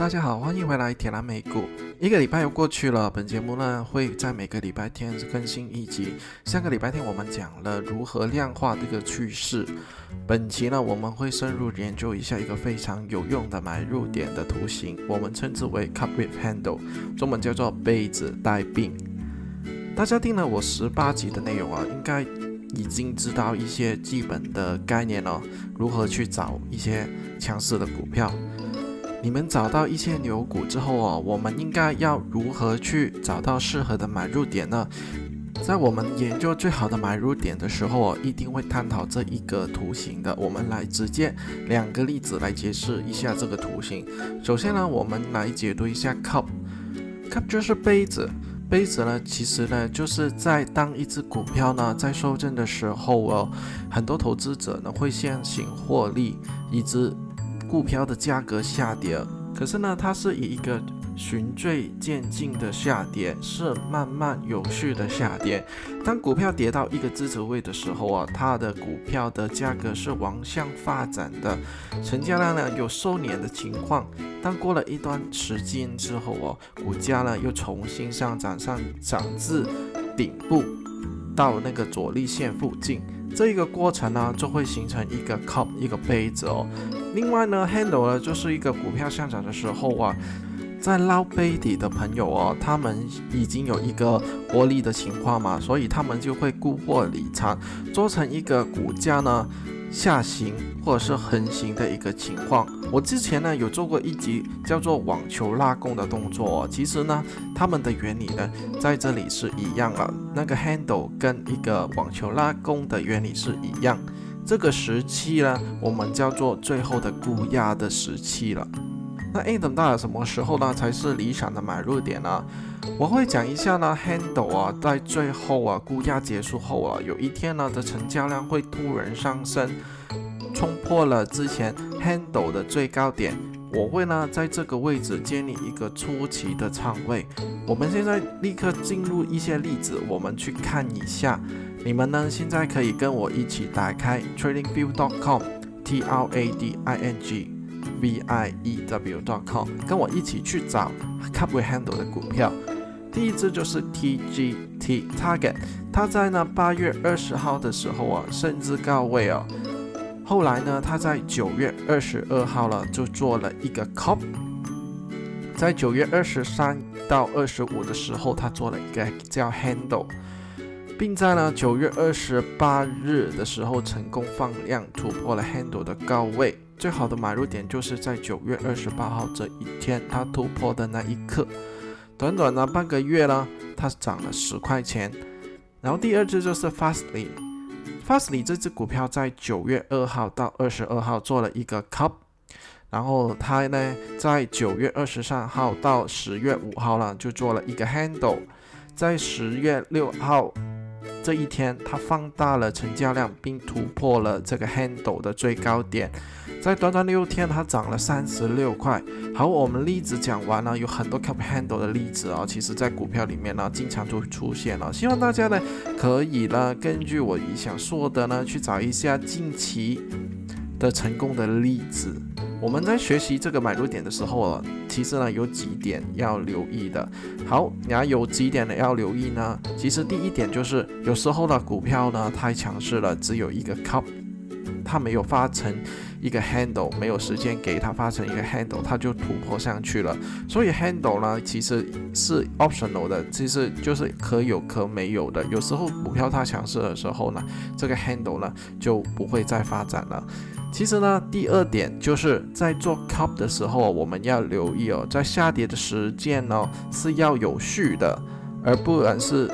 大家好，欢迎回来铁蓝美股。一个礼拜又过去了，本节目呢会在每个礼拜天更新一集。上个礼拜天我们讲了如何量化这个趋势，本期呢我们会深入研究一下一个非常有用的买入点的图形，我们称之为 cup with handle，中文叫做杯子带柄。大家听了我十八集的内容啊，应该已经知道一些基本的概念了，如何去找一些强势的股票。你们找到一些牛股之后哦，我们应该要如何去找到适合的买入点呢？在我们研究最好的买入点的时候哦，一定会探讨这一个图形的。我们来直接两个例子来解释一下这个图形。首先呢，我们来解读一下 cup，cup 就是杯子，杯子呢其实呢就是在当一只股票呢在收正的时候哦，很多投资者呢会先行获利，以致。股票的价格下跌，可是呢，它是以一个循序渐进的下跌，是慢慢有序的下跌。当股票跌到一个支持位的时候啊，它的股票的价格是往向发展的，成交量呢有收敛的情况。但过了一段时间之后哦，股价呢又重新上涨上涨至顶部，到那个阻力线附近。这一个过程呢，就会形成一个 cup 一个杯子哦。另外呢，handle 呢就是一个股票上涨的时候啊，在捞杯底的朋友哦，他们已经有一个获利的情况嘛，所以他们就会沽货离场，做成一个股价呢。下行或者是横行的一个情况，我之前呢有做过一集叫做网球拉弓的动作，其实呢它们的原理呢在这里是一样的，那个 handle 跟一个网球拉弓的原理是一样，这个时期呢我们叫做最后的固压的时期了。那 A 等到了什么时候呢？才是理想的买入点呢？我会讲一下呢。Handle 啊，在最后啊，估价结束后啊，有一天呢的成交量会突然上升，冲破了之前 Handle 的最高点。我会呢在这个位置建立一个初期的仓位。我们现在立刻进入一些例子，我们去看一下。你们呢现在可以跟我一起打开 TradingView.com，T R A D I N G。V i e w dot com，跟我一起去找 cup with handle 的股票。第一只就是 T G T Target，它在呢八月二十号的时候啊，甚至高位哦。后来呢，它在九月二十二号了，就做了一个 cup。在九月二十三到二十五的时候，它做了一个叫 handle，并在呢九月二十八日的时候成功放量突破了 handle 的高位。最好的买入点就是在九月二十八号这一天，它突破的那一刻。短短的半个月呢，它涨了十块钱。然后第二只就是 Fastly，Fastly 这只股票在九月二号到二十二号做了一个 cup，然后它呢在九月二十三号到十月五号呢就做了一个 handle，在十月六号。这一天，它放大了成交量，并突破了这个 handle 的最高点。在短短六天，它涨了三十六块。好，我们例子讲完了，有很多 cup handle 的例子啊，其实在股票里面呢，经常就出现了。希望大家呢，可以呢，根据我以想说的呢，去找一下近期的成功的例子。我们在学习这个买入点的时候啊，其实呢有几点要留意的。好，你要有几点呢要留意呢？其实第一点就是有时候呢股票呢太强势了，只有一个 cup，它没有发成一个 handle，没有时间给它发成一个 handle，它就突破上去了。所以 handle 呢其实是 optional 的，其实就是可有可没有的。有时候股票它强势的时候呢，这个 handle 呢就不会再发展了。其实呢，第二点就是在做 cup 的时候，我们要留意哦，在下跌的时间呢是要有序的，而不然是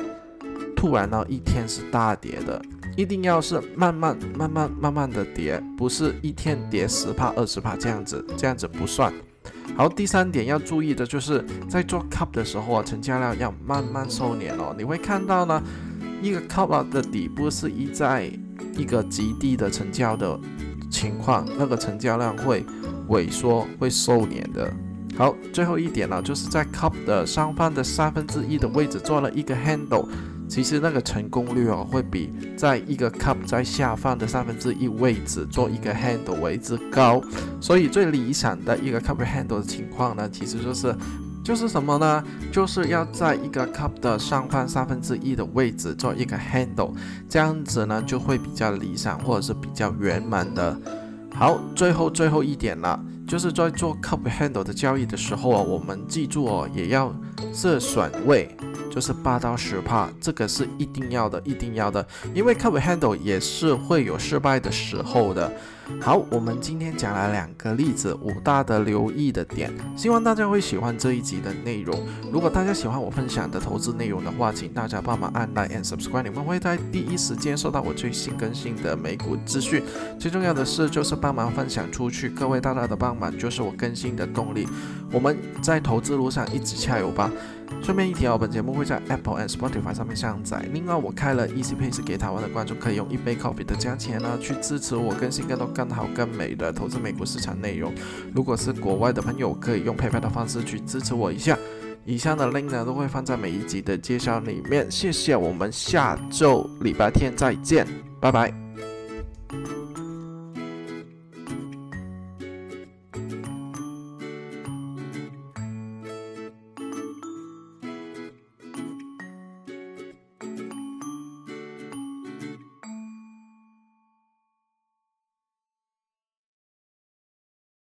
突然呢一天是大跌的，一定要是慢慢慢慢慢慢的跌，不是一天跌十帕二十帕这样子，这样子不算。好，第三点要注意的就是在做 cup 的时候啊，成交量要慢慢收敛哦。你会看到呢，一个 cup 的底部是一在一个极低的成交的。情况那个成交量会萎缩，会收敛的。好，最后一点呢，就是在 cup 的上方的三分之一的位置做了一个 handle，其实那个成功率哦，会比在一个 cup 在下方的三分之一位置做一个 handle 为之高。所以最理想的一个 cup handle 的情况呢，其实就是就是什么呢？就是要在一个 cup 的上方三分之一的位置做一个 handle，这样子呢就会比较理想或者是比较圆满的。好，最后最后一点了。就是在做 cup handle 的交易的时候啊，我们记住哦，也要设损位，就是八到十帕，这个是一定要的，一定要的，因为 cup handle 也是会有失败的时候的。好，我们今天讲了两个例子，五大的留意的点，希望大家会喜欢这一集的内容。如果大家喜欢我分享的投资内容的话，请大家帮忙按 like and subscribe，你们会在第一时间收到我最新更新的美股资讯。最重要的是，就是帮忙分享出去，各位大大的帮忙就是我更新的动力。我们在投资路上一直加油吧！顺便一提哦，本节目会在 Apple and Spotify 上面上载。另外，我开了 Easy Pace 给台湾的观众，可以用一杯 coffee 的价钱呢，去支持我更新更多更好更美的投资美国市场内容。如果是国外的朋友，可以用 PayPal 的方式去支持我一下。以上的 link 呢，都会放在每一集的介绍里面。谢谢，我们下周礼拜天再见，拜拜。